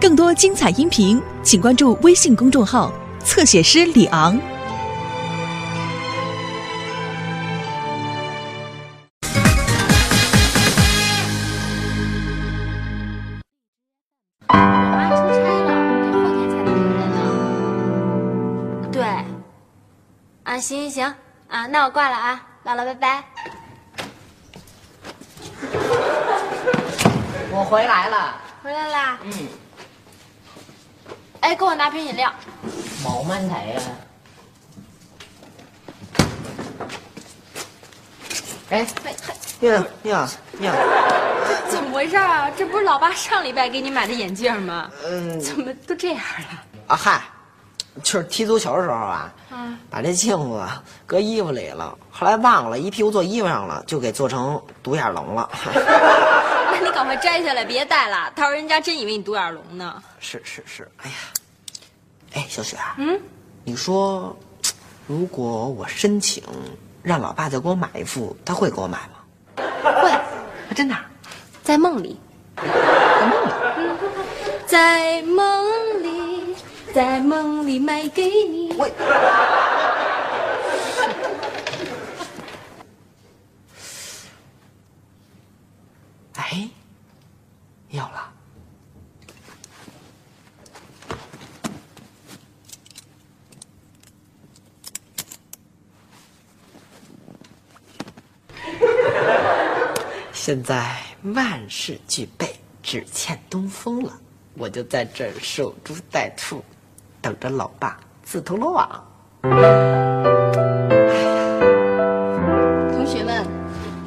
更多精彩音频，请关注微信公众号“侧写师李昂”。我妈出差了，得后天才能回来呢。对，啊，行行行，啊，那我挂了啊，姥姥拜拜。我回来了，回来啦，嗯，哎，给我拿瓶饮料。冇问题啊。哎，嘿嘿，你好，你好，你好。怎么回事啊？这不是老爸上礼拜给你买的眼镜吗？嗯，怎么都这样了？啊嗨，就是踢足球的时候啊，嗯把这镜子搁衣服里了，后来忘了，一屁股坐衣服上了，就给做成独眼龙了。那你赶快摘下来，别戴了，到时候人家真以为你独眼龙呢。是是是，哎呀，哎，小雪啊，嗯，你说，如果我申请让老爸再给我买一副，他会给我买吗？会，啊真的在梦里？在梦里，嗯在梦里，在梦里买给你。我 哎，有了。现在万事俱备，只欠东风了。我就在这守株待兔，等着老爸自投罗网。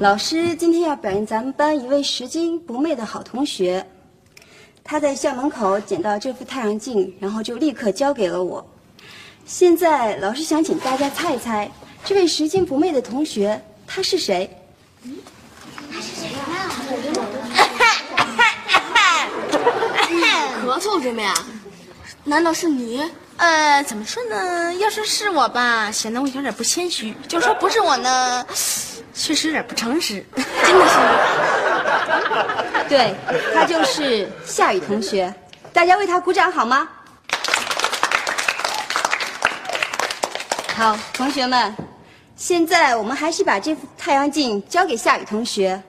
老师今天要表扬咱们班一位拾金不昧的好同学。他在校门口捡到这副太阳镜，然后就立刻交给了我。现在老师想请大家猜一猜，这位拾金不昧的同学他是谁？咳嗽什么呀？难道是你？呃，怎么说呢？要说是我吧，显得我有点不谦虚；就说不是我呢，确实有点不诚实。真的是？对，他就是夏雨同学。大家为他鼓掌好吗？好，同学们，现在我们还是把这副太阳镜交给夏雨同学，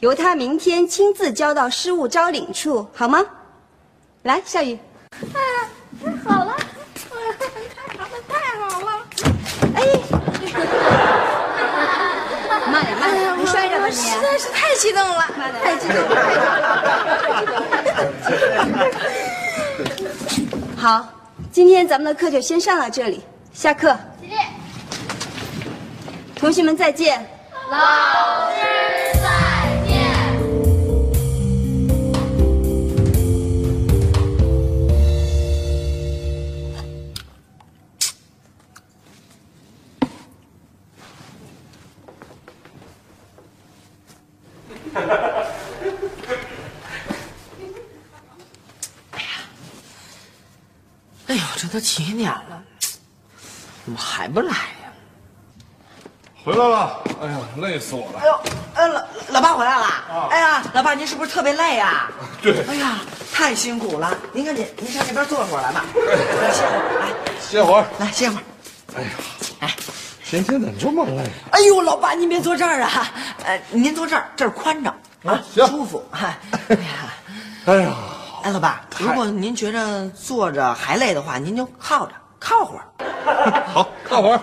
由他明天亲自交到失物招领处，好吗？来，夏雨。好了，太好了！慢点，慢点，别摔着吧我。实在是太激动了，太激动了。好，今天咱们的课就先上到这里，下课。起立，同学们再见。老师 哎呦，这都几点了，怎么还不来呀？回来了，哎呀，累死我了。哎呦，哎，老老爸回来了。哎呀，老爸您是不是特别累啊？对哎呀，太辛苦了。您赶紧，您上那边坐会儿来吧。来歇会儿，来歇会儿。来歇会儿。哎呀，哎，今天怎么这么累？哎呦，老爸您别坐这儿啊，呃，您坐这儿，这儿宽敞啊，行舒服。哎，哎呀，哎呀，哎，老爸，如果您觉着坐着还累的话，您就靠着靠会儿。好，靠会儿。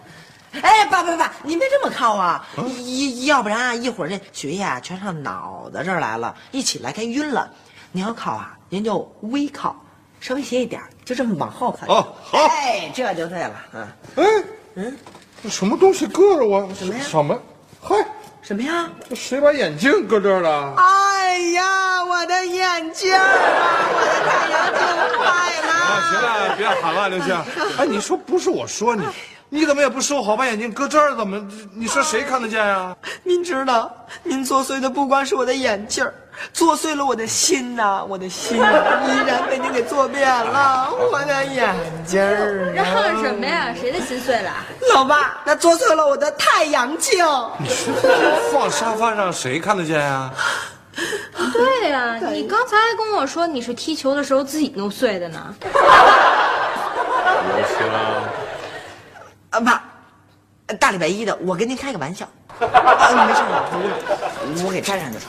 哎，爸爸爸，您别这么靠啊！一要不然啊，一会儿这血液啊全上脑子这儿来了，一起来该晕了。您要靠啊，您就微靠，稍微斜一点，就这么往后靠。哦好哎，这就对了。嗯，哎，嗯，这什么东西搁着我？什么呀什么？嗨，什么呀？这谁把眼镜搁这儿了？哎呀，我的眼镜啊，我的太阳镜坏了。啊，行了，别喊了，刘星。哎，你说不是我说你，你怎么也不收好，把眼镜搁这儿？怎么？你说谁看得见呀？您知道，您作祟的不光是我的眼镜儿，作祟了我的心呐、我的心依然被您给作变了，我的眼镜儿、嚷啊。嚷什么呀？谁的心碎了？老爸，那作祟了我的太阳镜。你说放沙发上谁看得见呀？对 呀、你刚才还跟我说你是踢球的时候自己弄碎的呢。刘星，啊爸，大礼拜一的，我跟您开个玩笑。啊，没事，我不了，我给粘上就成。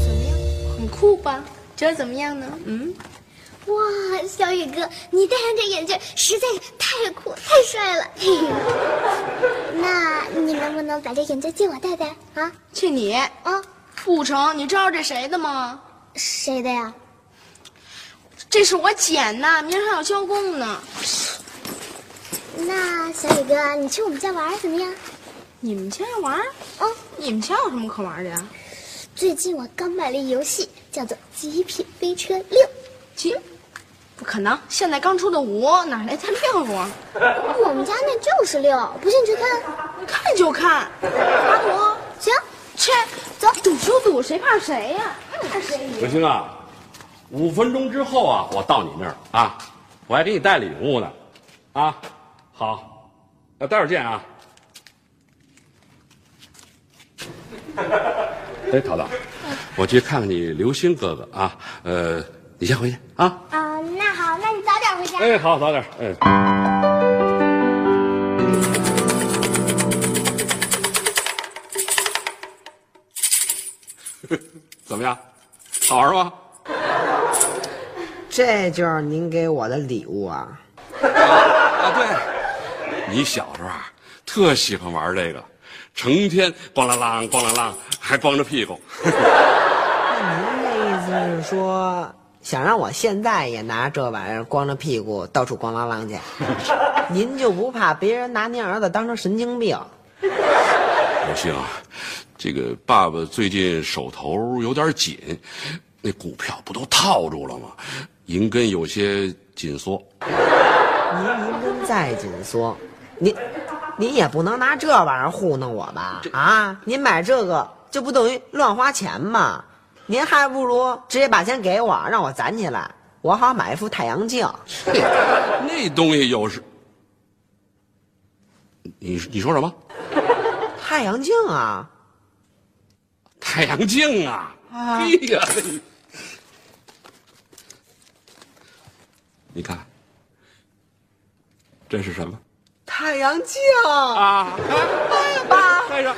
怎么样很酷吧？觉得怎么样呢？嗯，哇，小雨哥，你戴上这眼镜实在是太酷太帅了。那你能不能把这眼镜借我戴戴啊？借你啊？不成，你知道这谁的吗？谁的呀？这是我捡的，明儿还要交工呢。那小雨哥，你去我们家玩怎么样？你们家玩？哦，你们家有什么可玩的呀？最近我刚买了一游戏，叫做《极品飞车六》。极？不可能，现在刚出的五，哪来的六啊？我们家那就是六，不信去看。看就看，打赌。行，去，走，赌就赌，谁怕谁呀、怕谁？刘星啊，五分钟之后啊，我到你那儿啊，我还给你带礼物呢，啊，好，那待会儿见啊。哎，桃桃，我去看看你刘星哥哥啊，呃，你先回去啊。哎，好，早点，哎。怎么样？好玩吗？这就是您给我的礼物啊！啊，对，你小时候啊，特喜欢玩这个，成天咣啷啷咣啷啷，还光着屁股。那您的意思是说，想让我现在也拿这玩意儿光着屁股到处咣啷啷去？您就不怕别人拿您儿子当成神经病？不行啊，这个爸爸最近手头有点紧，那股票不都套住了吗？银根有些紧缩。您银根再紧缩，您您也不能拿这玩意儿糊弄我吧？啊，您买这个就不等于乱花钱吗？您还不如直接把钱给我，让我攒起来，我好买一副太阳镜。那东西有时，你你说什么？太阳镜啊！太阳镜啊！啊哎呀，你看，这是什么太阳镜啊？哎呀，爸，哎呀，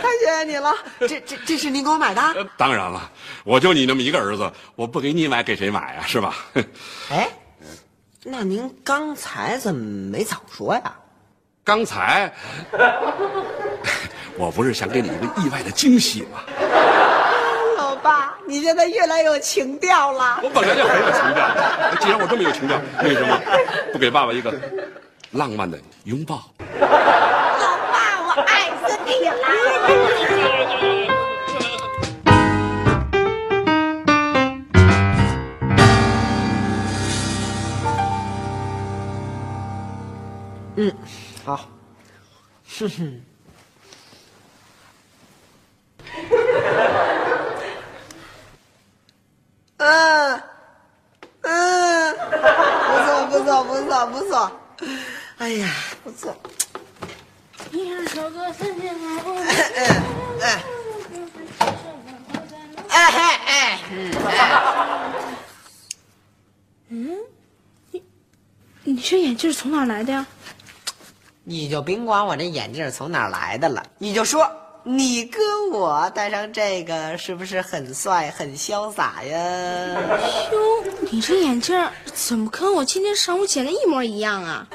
太谢谢你了！这这这是您给我买的？呃当然了，我就你那么一个儿子，我不给你买，给谁买呀？是吧？哎，那您刚才怎么没早说呀？刚才，我不是想给你一个意外的惊喜吗？老爸，你现在越来越有情调了。我本来就很有情调，既然我这么有情调，为什么不给爸爸一个浪漫的拥抱？嗯，好。哼 哼。嗯嗯，不错不错不错不错，哎呀，不错。一首歌三千好。哎哎哎哎，嗯，你你这眼镜从哪来的呀？你就甭管我这眼镜从哪儿来的了，你就说你哥我戴上这个是不是很帅很潇洒呀？哟，你这眼镜怎么跟我今天上午捡的一模一样啊？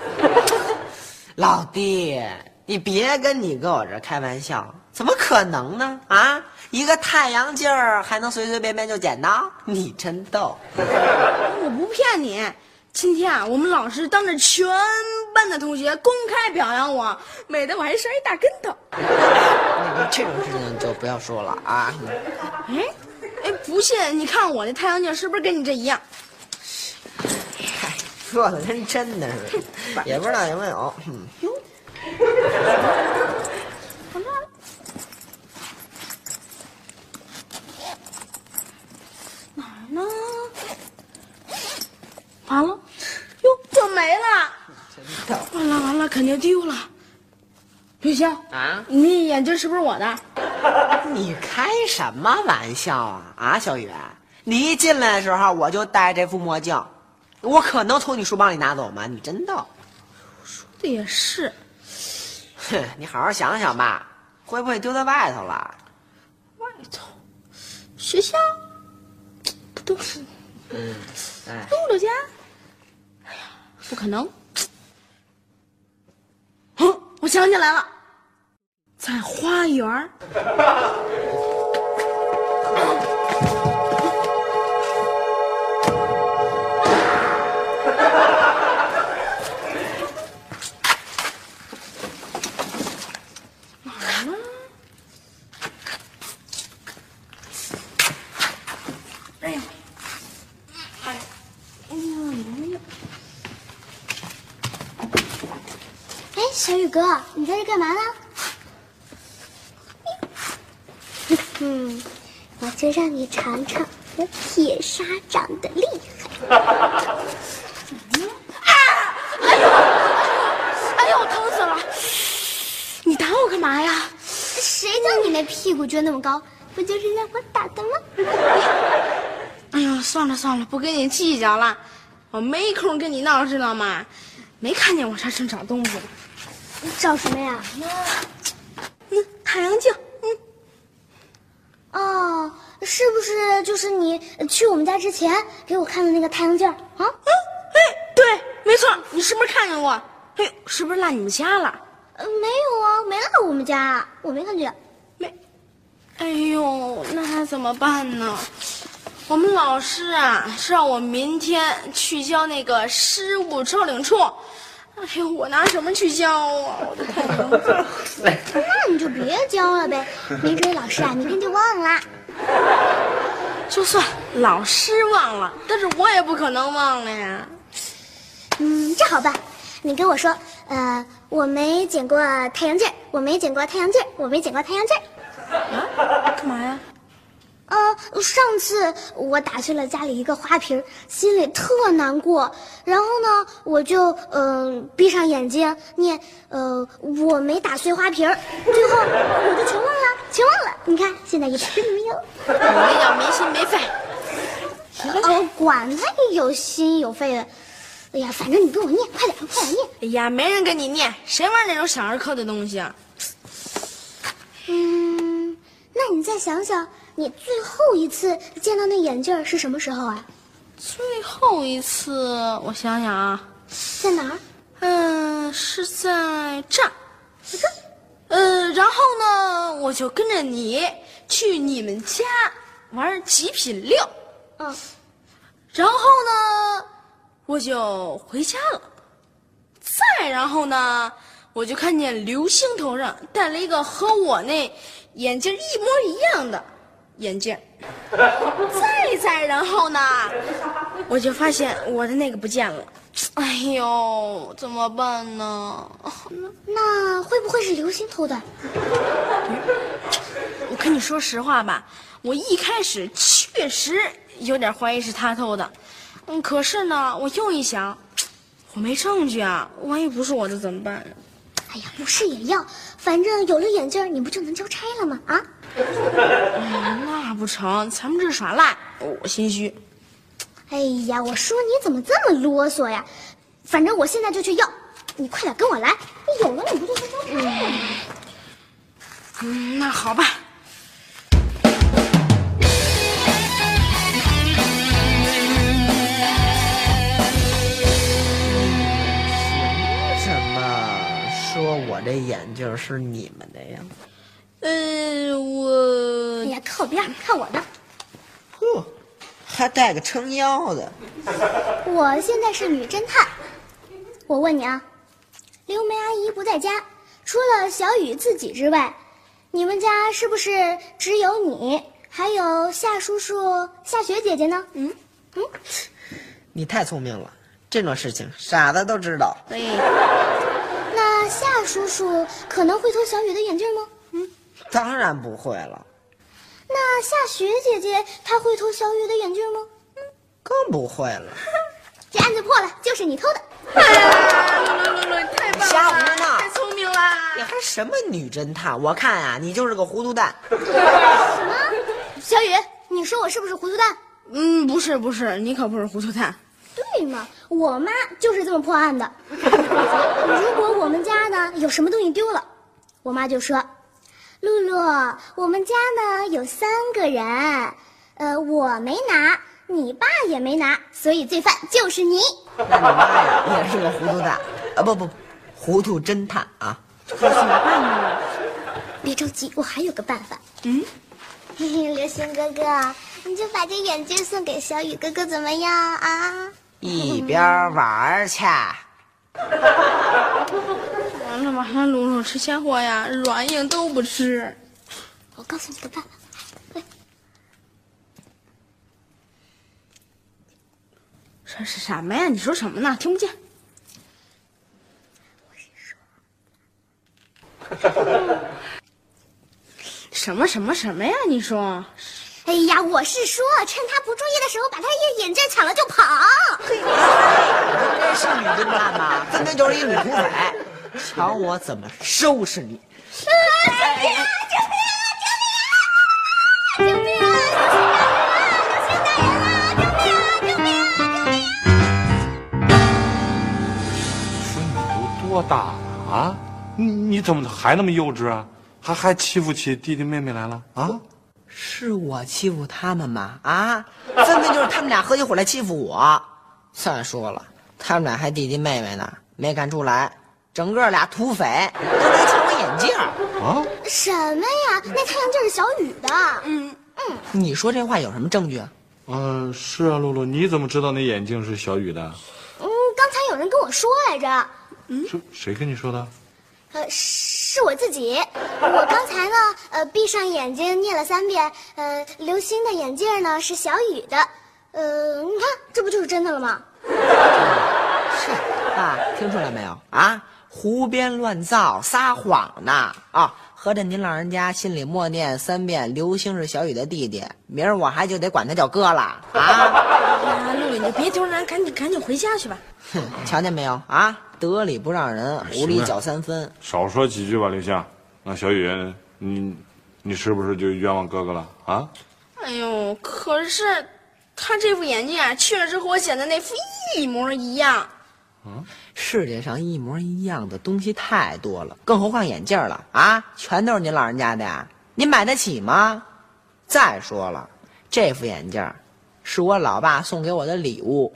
老弟，你别跟你哥我这开玩笑，怎么可能呢？啊，一个太阳镜儿还能随随便便就捡到？你真逗！我不骗你，今天啊，我们老师当着全班的同学公开表扬我，美得我还摔一大跟头。那这种事情就不要说了啊！哎，哎，不信你看我那太阳镜是不是跟你这一样？嗨，说的跟真的似的，也不知道有没有。嗯 哪儿呢？完了，哟，怎么没了？完了完了，肯定丢了。刘星啊，你眼镜是不是我的？你开什么玩笑啊啊，小雨，你一进来的时候我就戴这副墨镜，我可能从你书包里拿走吗？你真逗。说的也是，哼，你好好想想吧，会不会丢在外头了？外头，学校，不都是嗯，哎，露露家？不可能！哼，我想起来了，在花园小雨哥，你在这干嘛呢？嗯，我就让你尝尝我铁砂掌的厉害。哎呦，疼死了！你打我干嘛呀？谁叫你那屁股撅那么高？不就是让我打的吗？哎呦，算了算了，不跟你计较了，我没空跟你闹，知道吗？没看见我上城找东西，你找什么呀？嗯，太阳镜，嗯，哦，是不是就是你去我们家之前给我看的那个太阳镜儿啊？嗯，哎，对，没错，你是不是看见过？哎，是不是落你们家了？呃，没有啊，没落我们家，我没看见。没，哎呦，那怎么办呢？我们老师啊，是让我明天去交那个失物招领处。哎呦，我拿什么去教啊？我的太阳镜。那你就别教了呗，没准老师啊明天就忘了。就算老师忘了，但是我也不可能忘了呀。嗯，这好办，你跟我说，呃，我没剪过太阳镜，我没剪过太阳镜，我没剪过太阳镜上次我打碎了家里一个花瓶，心里特难过。然后呢，我就嗯、呃闭上眼睛念呃我没打碎花瓶，最后我就全忘了，全忘了。你看现在一点都没有。我也叫没心没肺。哦，管他有心有肺的。哎呀，反正你跟我念，快点，快点念。哎呀，没人跟你念，谁玩那种小儿科的东西啊？嗯，那你再想想，你最后一次见到那眼镜儿是什么时候啊？最后一次，我想想啊，在哪儿？嗯、是在这儿。呃，然后呢，我就跟着你去你们家玩极品六，嗯，然后呢，我就回家了。再然后呢，我就看见刘星头上戴了一个和我那眼镜一模一样的眼镜。再再然后呢，我就发现我的那个不见了。哎呦，怎么办呢？那会不会是刘星偷的？我跟你说实话吧，我一开始确实有点怀疑是他偷的，嗯，可是呢，我又一想，我没证据啊，万一不是我的怎么办呢？哎呀，不是也要，反正有了眼镜，你不就能交差了吗？啊？哎，那不成，咱们这耍赖，我心虚。哎呀，我说你怎么这么啰嗦呀？反正我现在就去要，你快点跟我来，你有了你不就能交差了吗？嗯，那好吧。凭什么？说我这眼镜是你们的呀？呃，我哎呀，靠边，看我的。呵，还带个撑腰的。我现在是女侦探，我问你啊，刘梅阿姨不在家，除了小雨自己之外，你们家是不是只有你，还有夏叔叔、夏雪姐姐呢？嗯嗯，你太聪明了，这种事情傻子都知道。对，那夏叔叔可能会偷小雨的眼镜吗？嗯，当然不会了，那夏雪姐姐她会偷小雨的眼镜吗？嗯更不会了。这案子破了，就是你偷的。哎呀，露露露露，你太棒瞎胡了，闹太聪明啦！你还什么女侦探？我看啊，你就是个糊涂蛋。什么小雨，你说我是不是糊涂蛋？嗯，不是不是，你可不是糊涂蛋。对嘛，我妈就是这么破案的。如果我们家呢有什么东西丢了，我妈就说：“露露，我们家呢有三个人，呃，我没拿，你爸也没拿，所以罪犯就是你。那你妈呀，也是个糊涂蛋啊！不不，糊涂侦探啊！别着急，我还有个办法。嗯，嘿嘿，流星哥哥，你就把这眼镜送给小雨哥哥，怎么样啊？一边玩儿去。完了吧，还露露吃鲜货呀，软硬都不吃。我告诉你个办法。这是什么呀？你说什么呢？听不见。我是说什么什么什么呀？你说？哎呀，我是说，趁他不注意的时候，把他眼眼镜抢了就跑。这是女侦探吗？分明就是一女土匪。瞧我怎么收拾你！救命啊！救命啊！救命啊！流星大人啊！救命啊！救命啊！救命啊！说你都多大了啊？你你怎么还那么幼稚啊？还还欺负起弟弟妹妹来了啊？是我欺负他们吗？啊，分明就是他们俩合起伙来欺负我。再说了，他们俩还弟弟妹妹呢，没看出来，整个俩土匪，他没抢我眼镜。啊？什么呀？那太阳镜是小雨的。嗯嗯，你说这话有什么证据啊？嗯、是啊，露露，你怎么知道那眼镜是小雨的？嗯，刚才有人跟我说来着。是谁跟你说的？呃，是我自己。我刚才呢，呃，闭上眼睛念了三遍。呃，刘星的眼镜呢是小雨的。呃，你看，这不就是真的了吗？是啊，听出来没有啊？胡编乱造，撒谎呢啊！合着您老人家心里默念三遍“刘星是小雨的弟弟”，明儿我还就得管他叫哥了啊！啊，露露，你别丢人，赶紧赶紧回家去吧。哼，瞧见没有啊？得理不让人，无理搅三分。少说几句吧，刘星。那小雨，你你是不是就冤枉哥哥了啊？哎呦，可是他这副眼镜啊，确实和我选的那副一模一样。嗯世界上一模一样的东西太多了，更何况眼镜了啊！全都是您老人家的呀，您买得起吗？再说了，这副眼镜是我老爸送给我的礼物。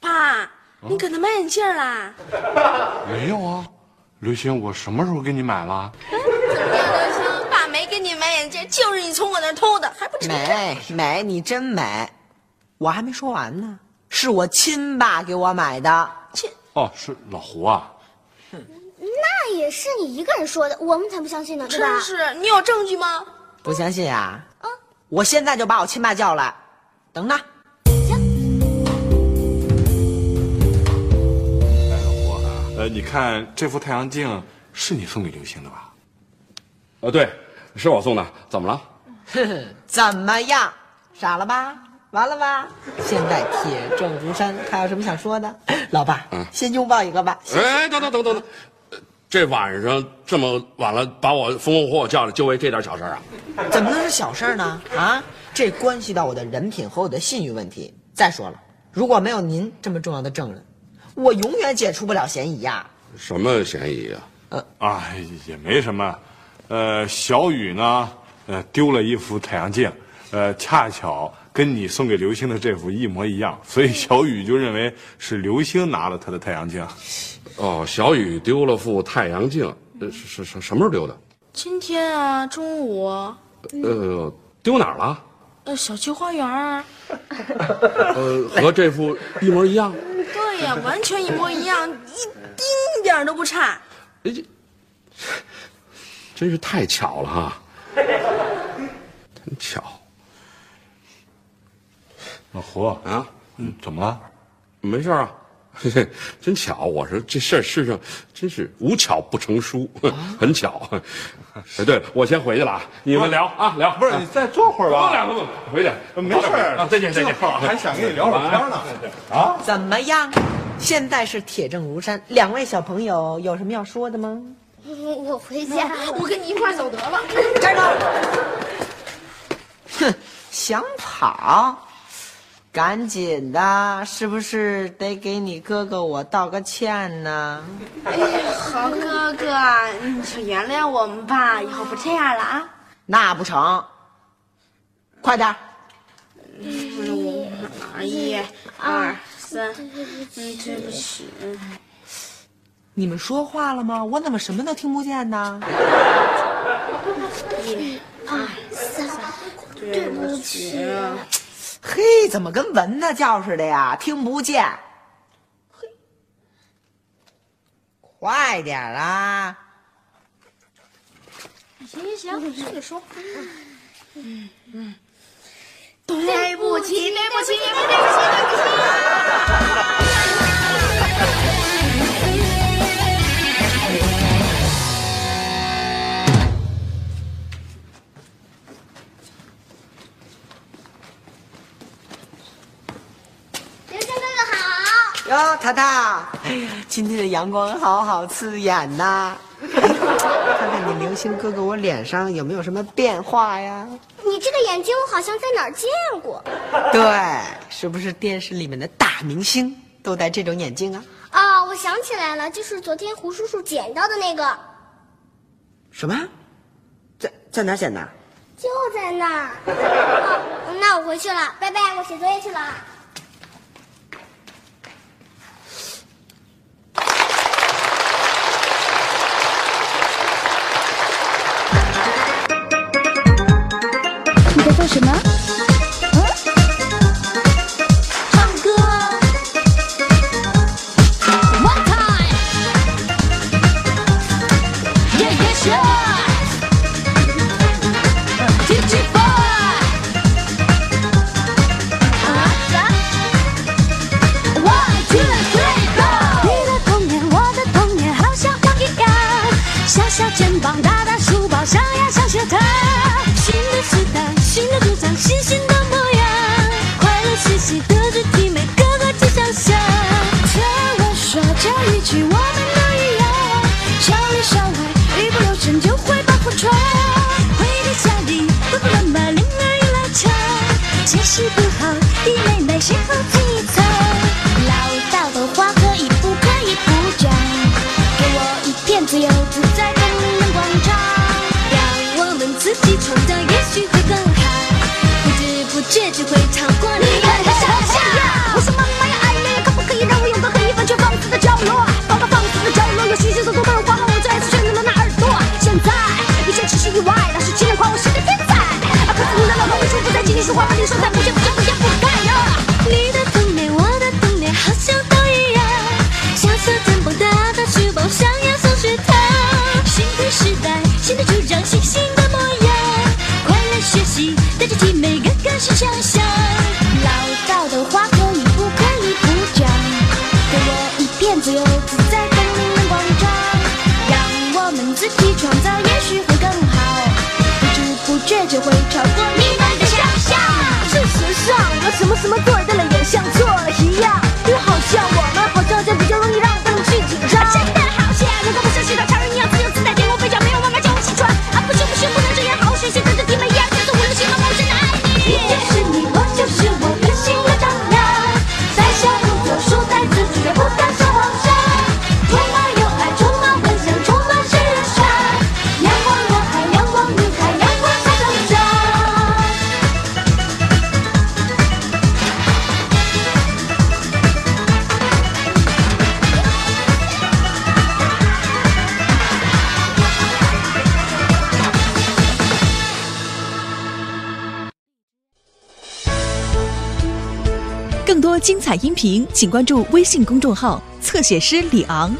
爸，你给他买眼镜啦？没有啊，刘星，我什么时候给你买了？怎么样，刘星？给你买眼镜，就是你从我那儿偷的，还不承认？美美，你真美！我还没说完呢，是我亲爸给我买的。亲，哦，是老胡啊。那也是你一个人说的，我们才不相信呢，对吧？真是，你有证据吗？不相信啊？啊我现在就把我亲爸叫来，等着。呃，你看这副太阳镜是你送给刘星的吧？呃，对，是我送的，怎么了？哼哼，怎么样？傻了吧？完了吧？现在铁证如山，还有什么想说的？老爸，嗯先拥抱一个吧。哎，等等等等等，呃这晚上这么晚了，把我风风火火叫来，就为这点小事儿啊？怎么能是小事儿呢？啊，这关系到我的人品和我的信誉问题。再说了，如果没有您这么重要的证人，我永远解除不了嫌疑呀。什么嫌疑啊？啊，也没什么。呃，小雨呢，呃，丢了一副太阳镜，呃，恰巧跟你送给刘星的这副一模一样，所以小雨就认为是刘星拿了他的太阳镜。哦，小雨丢了副太阳镜，呃，是是是什么时候丢的？今天啊，中午，呃，丢哪儿了？呃，小区花园儿。呃，和这副一模一样。对呀，完全一模一样，一丁点儿都不差。哎，这真是太巧了哈！真巧老胡，啊！嗯，怎么了？没事啊，嘿嘿，真巧。我说这事儿世上真是无巧不成书，很巧。哎，对了，我先回去了啊，你们聊啊聊。不是，你再坐会儿吧。坐两个吧回去。没事儿啊，再见再见。还想跟你聊会儿天呢。啊，怎么样？现在是铁证如山，两位小朋友有什么要说的吗？我回家。我跟你一块儿走得了。站住！哼，想跑？赶紧的，是不是得给你哥哥我道个歉呢？哎呀，好哥哥，你就原谅我们吧，以后不这样了啊。那不成，快点儿！一、二、三，嗯，对不起。你们说话了吗？我怎么什么都听不见呢？一、二、三，对不起。嘿，怎么跟蚊子叫似的呀？听不见。嘿，快点儿啊！行行行，随你说。嗯嗯，对不起，对不起，对不起，对不起。哟，淘淘，哎呀，今天的阳光好好刺眼呐！看看你流星哥哥我脸上有没有什么变化呀？你这个眼睛我好像在哪儿见过。对，是不是电视里面的大明星都戴这种眼镜啊？哦，我想起来了，就是昨天胡叔叔捡到的那个，什么？在在哪儿捡的？就在那儿。哦，那我回去了，拜拜，我写作业去了。做什么？嗯？唱歌。One time. Yeah yeah 啥？One two three go. 你的童年，我的童年，好像光一样。小小肩膀，一句，我们都一样，校里校外，一不留神就会把火闯。回到家里，爸爸妈妈铃儿又拉长，解释不好，弟妹妹先后听一场。唠叨的话可以不可以不讲？给我一片自由自在的人广场，让我们自己创造，也许会更好。不知不觉就会什么什么对的音频，请关注微信公众号“侧写师李昂”。